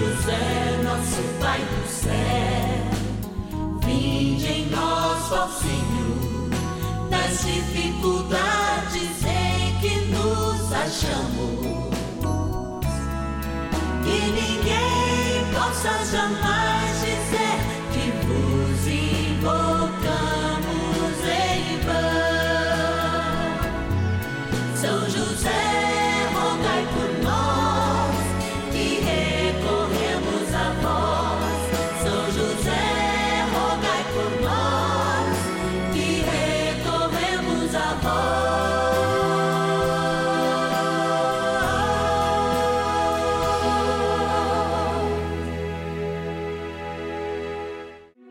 José, nosso Pai do céu, vinde em nós, Senhor, nas dificuldades em que nos achamos. Que ninguém possa jamais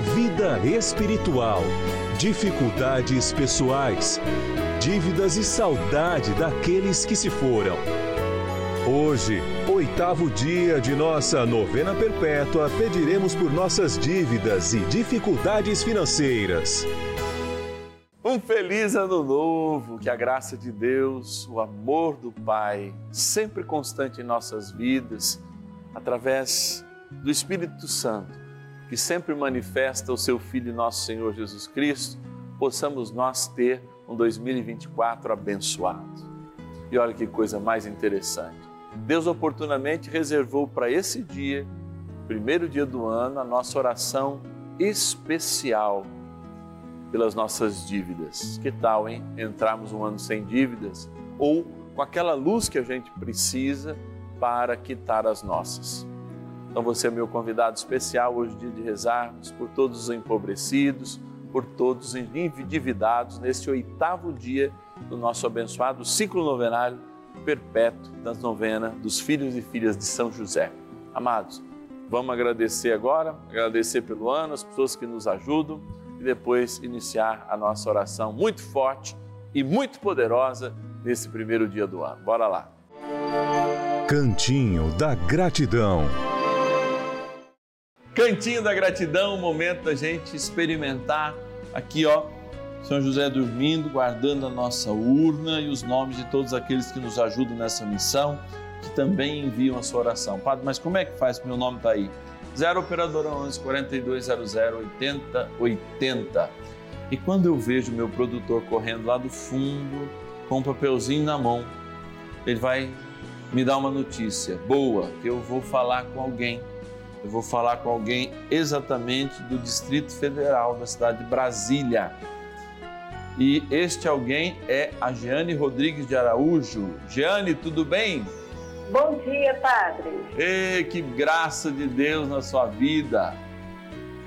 vida espiritual, dificuldades pessoais, dívidas e saudade daqueles que se foram. Hoje, oitavo dia de nossa novena perpétua, pediremos por nossas dívidas e dificuldades financeiras. Um feliz ano novo, que a graça de Deus, o amor do Pai, sempre constante em nossas vidas, através do Espírito Santo que sempre manifesta o seu Filho, nosso Senhor Jesus Cristo, possamos nós ter um 2024 abençoado. E olha que coisa mais interessante. Deus oportunamente reservou para esse dia, primeiro dia do ano, a nossa oração especial pelas nossas dívidas. Que tal, hein? Entrarmos um ano sem dívidas ou com aquela luz que a gente precisa para quitar as nossas. Então você é meu convidado especial hoje, dia de rezarmos por todos os empobrecidos, por todos os endividados, neste oitavo dia do nosso abençoado ciclo novenário perpétuo das novenas dos filhos e filhas de São José. Amados, vamos agradecer agora, agradecer pelo ano, as pessoas que nos ajudam e depois iniciar a nossa oração muito forte e muito poderosa nesse primeiro dia do ano. Bora lá. Cantinho da Gratidão. Cantinho da gratidão, momento da gente experimentar aqui, ó, São José dormindo, guardando a nossa urna e os nomes de todos aqueles que nos ajudam nessa missão, que também enviam a sua oração. Padre, mas como é que faz? Meu nome está aí. 0 Operadora 11 4200 8080. E quando eu vejo meu produtor correndo lá do fundo, com um papelzinho na mão, ele vai me dar uma notícia boa, que eu vou falar com alguém eu vou falar com alguém exatamente do Distrito Federal, da cidade de Brasília. E este alguém é a Jeane Rodrigues de Araújo. Jeane, tudo bem? Bom dia, Padre. Ei, que graça de Deus na sua vida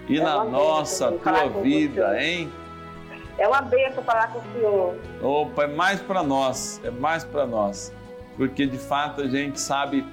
e é na nossa, tua vida, hein? É uma benção falar com o Senhor. Opa, é mais para nós, é mais para nós. Porque de fato a gente sabe.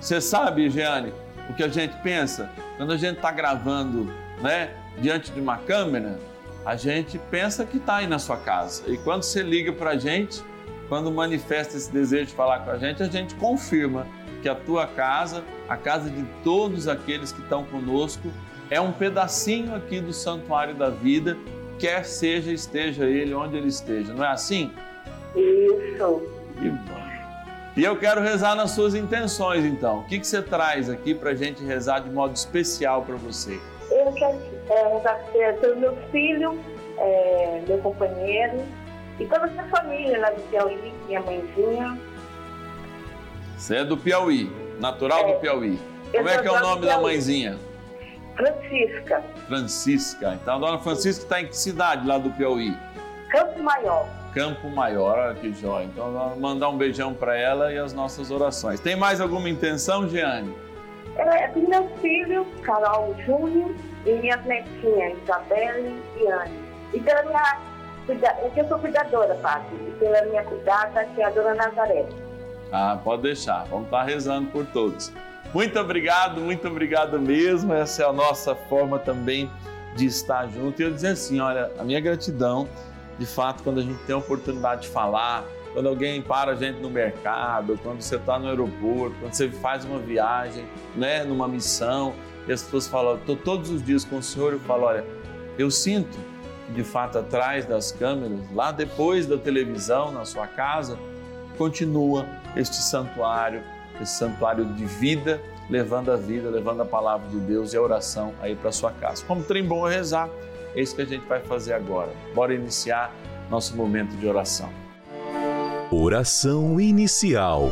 Você sabe, Jeane, o que a gente pensa quando a gente está gravando, né, diante de uma câmera, a gente pensa que está aí na sua casa. E quando você liga para a gente, quando manifesta esse desejo de falar com a gente, a gente confirma que a tua casa, a casa de todos aqueles que estão conosco, é um pedacinho aqui do santuário da vida, quer seja esteja ele onde ele esteja. Não é assim? Isso. Que bom. E eu quero rezar nas suas intenções, então. O que, que você traz aqui para a gente rezar de modo especial para você? Eu quero é, rezar pelo meu filho, é, meu companheiro e toda a minha família lá do Piauí, minha mãezinha. Você é do Piauí, natural é, do Piauí. Como é que é o nome da mãezinha? Francisca. Francisca. Então a dona Francisca está em que cidade lá do Piauí? Campo Maior. Campo Maior, olha que jóia. Então, vamos mandar um beijão para ela e as nossas orações. Tem mais alguma intenção, Jeane? É, é do meu filho, Carol Júnior, e minhas netinhas, Isabelle e Anne. E pela minha que eu sou cuidadora, Padre, e pela minha cuidada, que é a Dona Nazaré. Ah, pode deixar. Vamos estar rezando por todos. Muito obrigado, muito obrigado mesmo. Essa é a nossa forma também de estar junto. E eu dizer assim: olha, a minha gratidão, de fato, quando a gente tem a oportunidade de falar, quando alguém para a gente no mercado, quando você está no aeroporto, quando você faz uma viagem, né, numa missão, e as pessoas falam, estou todos os dias com o Senhor, eu falo, olha, eu sinto que de fato atrás das câmeras, lá depois da televisão, na sua casa, continua este santuário, esse santuário de vida, levando a vida, levando a palavra de Deus e a oração aí para sua casa. Como trem bom é rezar, é isso que a gente vai fazer agora. Bora iniciar nosso momento de oração. Oração inicial.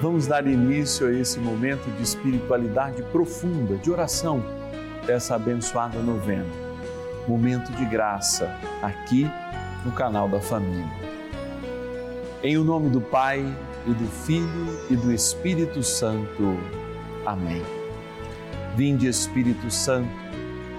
Vamos dar início a esse momento de espiritualidade profunda, de oração, dessa abençoada novena. Momento de graça, aqui no canal da família. Em o nome do Pai, e do Filho e do Espírito Santo. Amém. Vinde, Espírito Santo,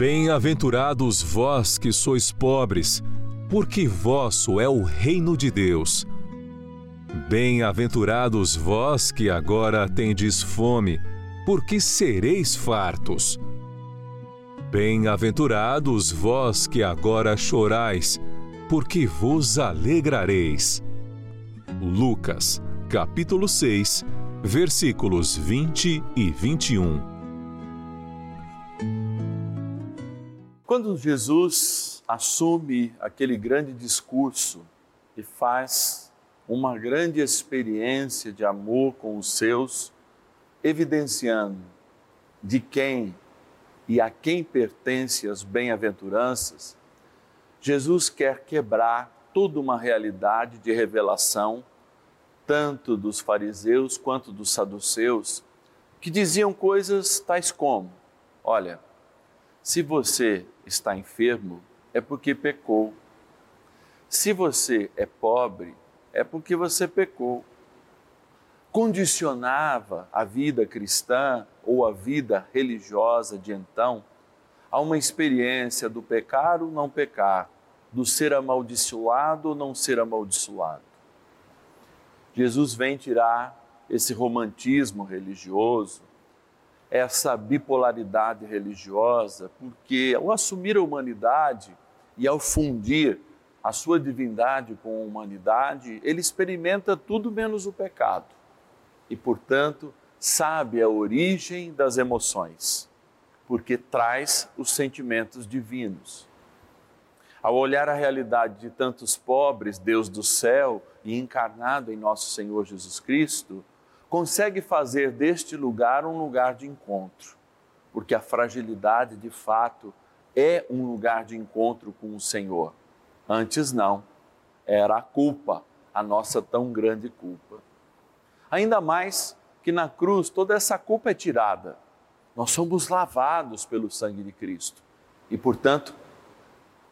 Bem-aventurados vós que sois pobres, porque vosso é o reino de Deus. Bem-aventurados vós que agora tendes fome, porque sereis fartos. Bem-aventurados vós que agora chorais, porque vos alegrareis. Lucas, capítulo 6, versículos 20 e 21. Quando Jesus assume aquele grande discurso e faz uma grande experiência de amor com os seus, evidenciando de quem e a quem pertence as bem-aventuranças, Jesus quer quebrar toda uma realidade de revelação, tanto dos fariseus quanto dos saduceus, que diziam coisas tais como: olha, se você está enfermo, é porque pecou. Se você é pobre, é porque você pecou. Condicionava a vida cristã ou a vida religiosa de então a uma experiência do pecar ou não pecar, do ser amaldiçoado ou não ser amaldiçoado. Jesus vem tirar esse romantismo religioso, essa bipolaridade religiosa, porque ao assumir a humanidade e ao fundir a sua divindade com a humanidade, ele experimenta tudo menos o pecado e, portanto, sabe a origem das emoções, porque traz os sentimentos divinos. Ao olhar a realidade de tantos pobres, Deus do céu e encarnado em nosso Senhor Jesus Cristo, consegue fazer deste lugar um lugar de encontro, porque a fragilidade de fato é um lugar de encontro com o Senhor. Antes não, era a culpa, a nossa tão grande culpa. Ainda mais que na cruz toda essa culpa é tirada. Nós somos lavados pelo sangue de Cristo e, portanto,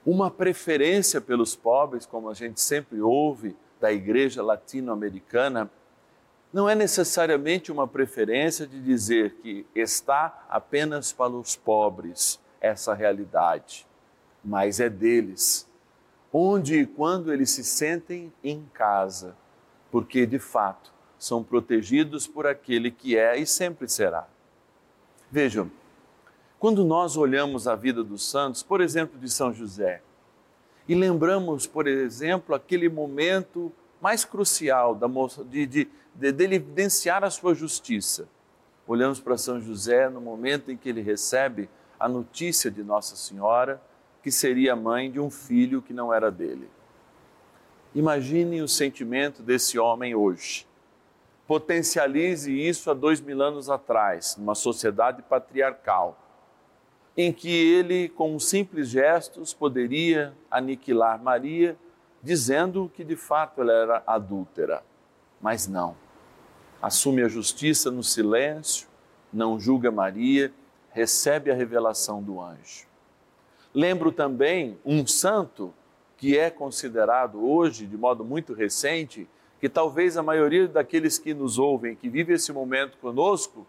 uma preferência pelos pobres, como a gente sempre ouve da igreja latino-americana, não é necessariamente uma preferência de dizer que está apenas para os pobres essa realidade, mas é deles, onde e quando eles se sentem em casa, porque de fato são protegidos por aquele que é e sempre será. Vejam, quando nós olhamos a vida dos santos, por exemplo, de São José, e lembramos, por exemplo, aquele momento mais crucial da de, de, de, de evidenciar a sua justiça. Olhamos para São José no momento em que ele recebe a notícia de Nossa Senhora que seria mãe de um filho que não era dele. Imagine o sentimento desse homem hoje. Potencialize isso há dois mil anos atrás, numa sociedade patriarcal, em que ele, com simples gestos, poderia aniquilar Maria dizendo que de fato ela era adúltera. Mas não. Assume a justiça no silêncio, não julga Maria, recebe a revelação do anjo. Lembro também um santo que é considerado hoje, de modo muito recente, que talvez a maioria daqueles que nos ouvem, que vivem esse momento conosco,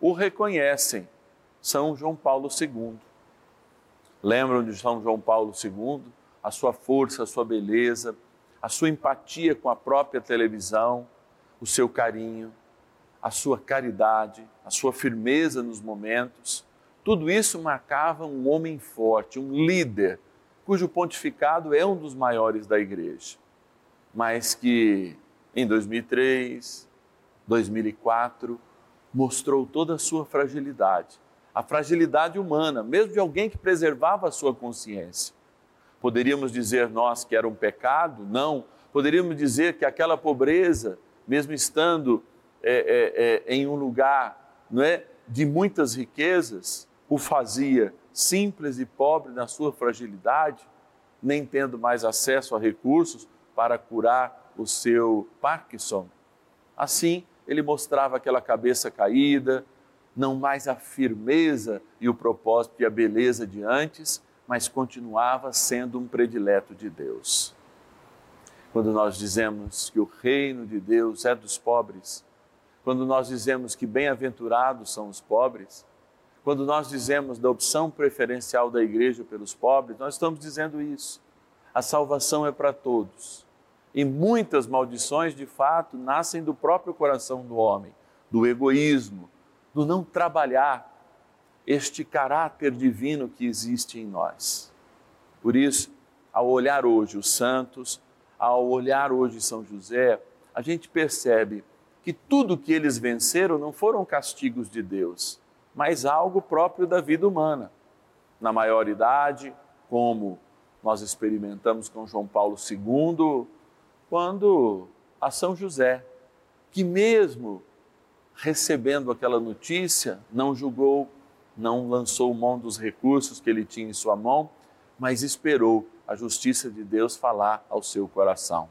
o reconhecem. São João Paulo II. Lembram de São João Paulo II? a sua força, a sua beleza, a sua empatia com a própria televisão, o seu carinho, a sua caridade, a sua firmeza nos momentos. Tudo isso marcava um homem forte, um líder, cujo pontificado é um dos maiores da igreja, mas que em 2003, 2004, mostrou toda a sua fragilidade, a fragilidade humana, mesmo de alguém que preservava a sua consciência Poderíamos dizer nós que era um pecado? Não. Poderíamos dizer que aquela pobreza, mesmo estando é, é, é, em um lugar não é, de muitas riquezas, o fazia simples e pobre na sua fragilidade, nem tendo mais acesso a recursos para curar o seu Parkinson. Assim, ele mostrava aquela cabeça caída, não mais a firmeza e o propósito e a beleza de antes, mas continuava sendo um predileto de Deus. Quando nós dizemos que o reino de Deus é dos pobres, quando nós dizemos que bem-aventurados são os pobres, quando nós dizemos da opção preferencial da igreja pelos pobres, nós estamos dizendo isso. A salvação é para todos. E muitas maldições, de fato, nascem do próprio coração do homem, do egoísmo, do não trabalhar, este caráter divino que existe em nós. Por isso, ao olhar hoje os santos, ao olhar hoje São José, a gente percebe que tudo que eles venceram não foram castigos de Deus, mas algo próprio da vida humana. Na maioridade, como nós experimentamos com João Paulo II, quando a São José, que mesmo recebendo aquela notícia, não julgou não lançou mão dos recursos que ele tinha em sua mão, mas esperou a justiça de Deus falar ao seu coração.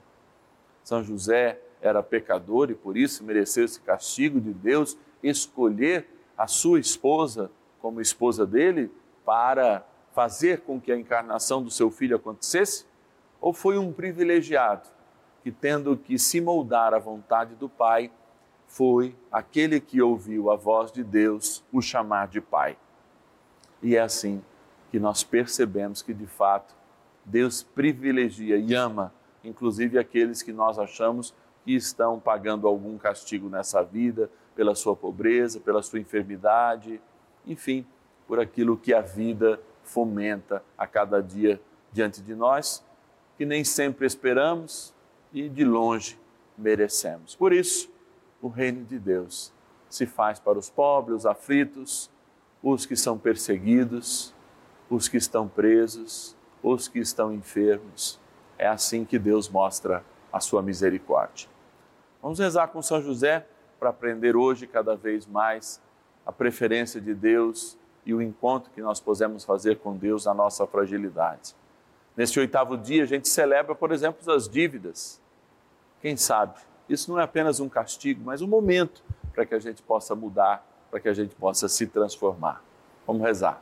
São José era pecador e por isso mereceu esse castigo de Deus escolher a sua esposa como esposa dele para fazer com que a encarnação do seu filho acontecesse? Ou foi um privilegiado que, tendo que se moldar à vontade do Pai, foi aquele que ouviu a voz de Deus o chamar de Pai. E é assim que nós percebemos que, de fato, Deus privilegia e ama, inclusive aqueles que nós achamos que estão pagando algum castigo nessa vida, pela sua pobreza, pela sua enfermidade, enfim, por aquilo que a vida fomenta a cada dia diante de nós, que nem sempre esperamos e de longe merecemos. Por isso, o reino de Deus se faz para os pobres, os aflitos, os que são perseguidos, os que estão presos, os que estão enfermos. É assim que Deus mostra a sua misericórdia. Vamos rezar com São José para aprender hoje cada vez mais a preferência de Deus e o encontro que nós podemos fazer com Deus na nossa fragilidade. Neste oitavo dia, a gente celebra, por exemplo, as dívidas. Quem sabe? Isso não é apenas um castigo, mas um momento para que a gente possa mudar, para que a gente possa se transformar. Vamos rezar.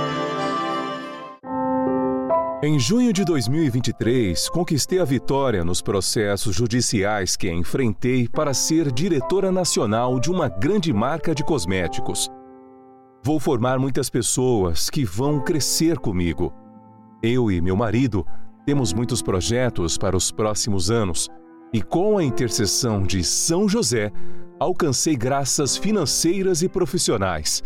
Em junho de 2023, conquistei a vitória nos processos judiciais que enfrentei para ser diretora nacional de uma grande marca de cosméticos. Vou formar muitas pessoas que vão crescer comigo. Eu e meu marido temos muitos projetos para os próximos anos e, com a intercessão de São José, alcancei graças financeiras e profissionais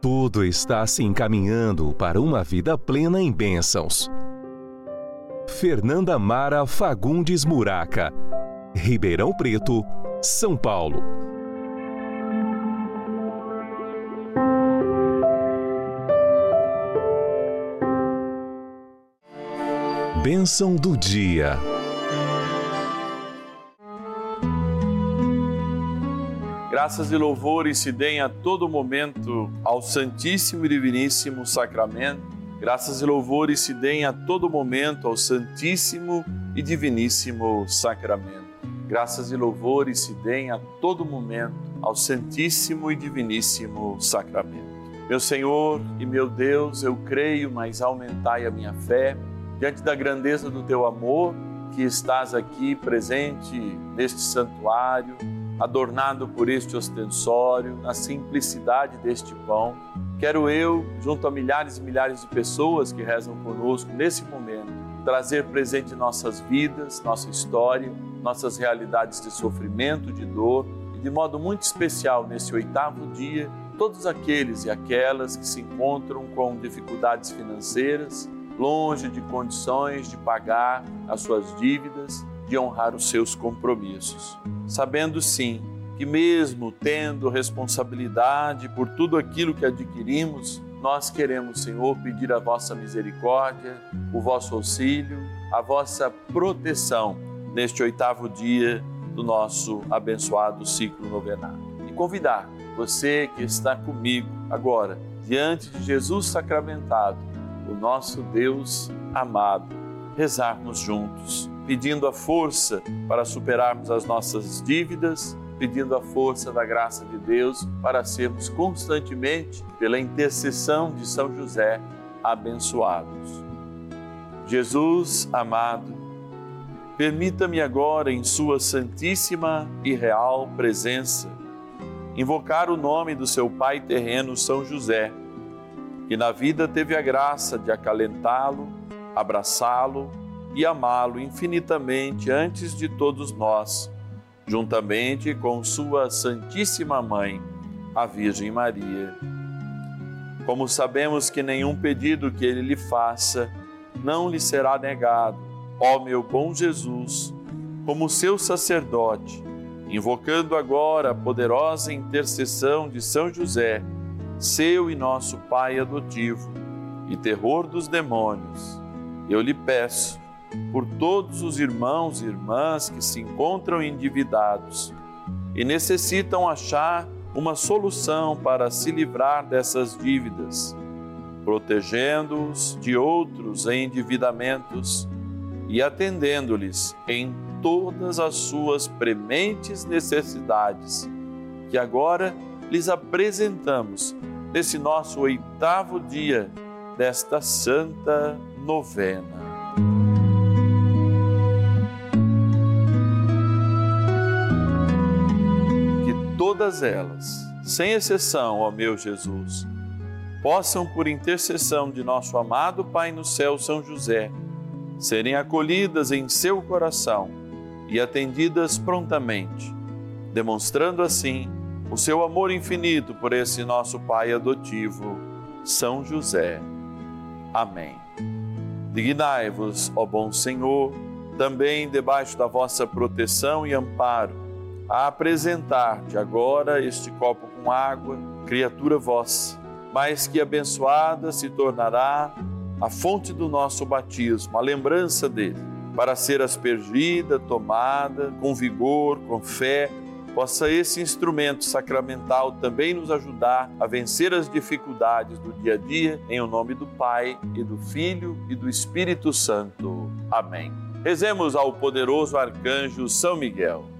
tudo está se encaminhando para uma vida plena em bênçãos. Fernanda Mara Fagundes Muraca, Ribeirão Preto, São Paulo. Bênção do dia. Graças e louvores se deem a todo momento ao Santíssimo e Diviníssimo Sacramento. Graças e louvores se deem a todo momento ao Santíssimo e Diviníssimo Sacramento. Graças e louvores se deem a todo momento ao Santíssimo e Diviníssimo Sacramento. Meu Senhor e meu Deus, eu creio, mas aumentai a minha fé diante da grandeza do teu amor que estás aqui presente neste santuário adornado por este ostensório, na simplicidade deste pão. Quero eu, junto a milhares e milhares de pessoas que rezam conosco nesse momento, trazer presente nossas vidas, nossa história, nossas realidades de sofrimento, de dor e de modo muito especial nesse oitavo dia, todos aqueles e aquelas que se encontram com dificuldades financeiras, longe de condições de pagar as suas dívidas de honrar os seus compromissos, sabendo sim que, mesmo tendo responsabilidade por tudo aquilo que adquirimos, nós queremos, Senhor, pedir a vossa misericórdia, o vosso auxílio, a vossa proteção neste oitavo dia do nosso abençoado ciclo novenário. E convidar você que está comigo agora, diante de Jesus sacramentado, o nosso Deus amado, rezarmos juntos pedindo a força para superarmos as nossas dívidas, pedindo a força da graça de Deus para sermos constantemente, pela intercessão de São José, abençoados. Jesus amado, permita-me agora, em Sua Santíssima e Real Presença, invocar o nome do seu Pai terreno, São José que na vida teve a graça de acalentá-lo, abraçá-lo e amá-lo infinitamente antes de todos nós, juntamente com Sua Santíssima Mãe, a Virgem Maria. Como sabemos que nenhum pedido que ele lhe faça não lhe será negado, ó meu bom Jesus, como seu sacerdote, invocando agora a poderosa intercessão de São José, seu e nosso Pai adotivo e terror dos demônios, eu lhe peço por todos os irmãos e irmãs que se encontram endividados e necessitam achar uma solução para se livrar dessas dívidas, protegendo-os de outros endividamentos e atendendo-lhes em todas as suas prementes necessidades, que agora lhes apresentamos nesse nosso oitavo dia desta santa novena. Todas elas, sem exceção, ó meu Jesus, possam, por intercessão de nosso amado Pai no céu, São José, serem acolhidas em seu coração e atendidas prontamente, demonstrando assim o seu amor infinito por esse nosso Pai adotivo, São José. Amém. Dignai-vos, ó bom Senhor, também debaixo da vossa proteção e amparo a apresentar-te agora este copo com água, criatura vossa, mas que abençoada se tornará a fonte do nosso batismo, a lembrança dele, para ser aspergida, tomada com vigor, com fé, possa esse instrumento sacramental também nos ajudar a vencer as dificuldades do dia a dia, em o nome do Pai e do Filho e do Espírito Santo. Amém. Rezemos ao poderoso arcanjo São Miguel.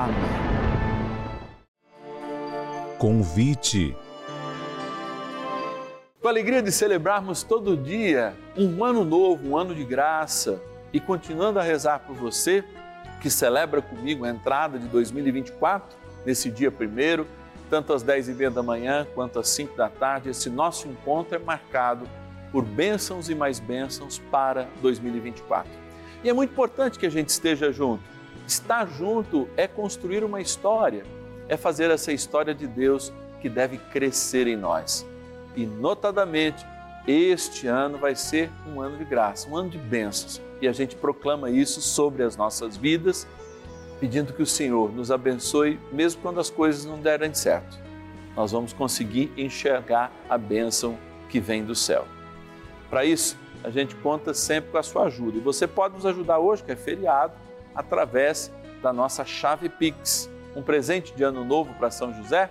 Amém. Convite. Com a alegria de celebrarmos todo dia um ano novo, um ano de graça, e continuando a rezar por você que celebra comigo a entrada de 2024, nesse dia primeiro, tanto às 10 e meia da manhã quanto às 5 da tarde, esse nosso encontro é marcado por bênçãos e mais bênçãos para 2024. E é muito importante que a gente esteja junto. Estar junto é construir uma história, é fazer essa história de Deus que deve crescer em nós. E, notadamente, este ano vai ser um ano de graça, um ano de bênçãos. E a gente proclama isso sobre as nossas vidas pedindo que o Senhor nos abençoe, mesmo quando as coisas não derem certo. Nós vamos conseguir enxergar a bênção que vem do céu. Para isso, a gente conta sempre com a sua ajuda. E você pode nos ajudar hoje, que é feriado, através da nossa chave Pix. Um presente de ano novo para São José?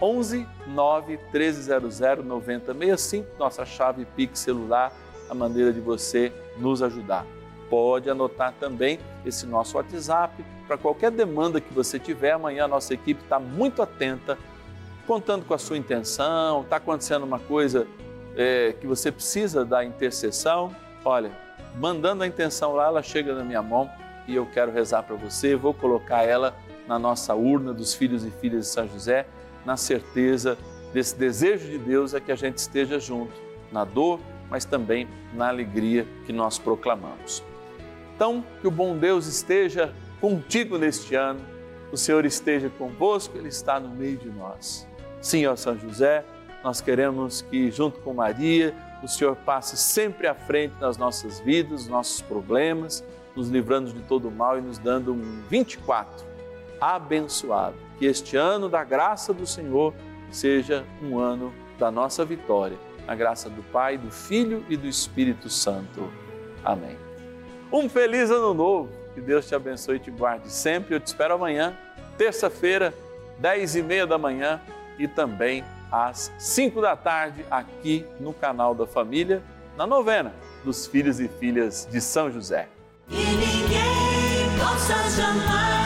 11 9 1300 9065, nossa chave Pix celular, a maneira de você nos ajudar pode anotar também esse nosso WhatsApp para qualquer demanda que você tiver. Amanhã a nossa equipe está muito atenta, contando com a sua intenção. Está acontecendo uma coisa é, que você precisa da intercessão. Olha, mandando a intenção lá, ela chega na minha mão e eu quero rezar para você. Vou colocar ela na nossa urna dos filhos e filhas de São José, na certeza desse desejo de Deus é que a gente esteja junto na dor, mas também na alegria que nós proclamamos. Então, que o bom Deus esteja contigo neste ano, o Senhor esteja convosco, Ele está no meio de nós. Sim, ó São José, nós queremos que, junto com Maria, o Senhor passe sempre à frente nas nossas vidas, nossos problemas, nos livrando de todo o mal e nos dando um 24 abençoado. Que este ano da graça do Senhor seja um ano da nossa vitória. A graça do Pai, do Filho e do Espírito Santo. Amém. Um feliz ano novo. Que Deus te abençoe e te guarde sempre. Eu te espero amanhã, terça-feira, dez e meia da manhã, e também às 5 da tarde, aqui no canal da Família, na novena dos filhos e filhas de São José. E ninguém possa jamais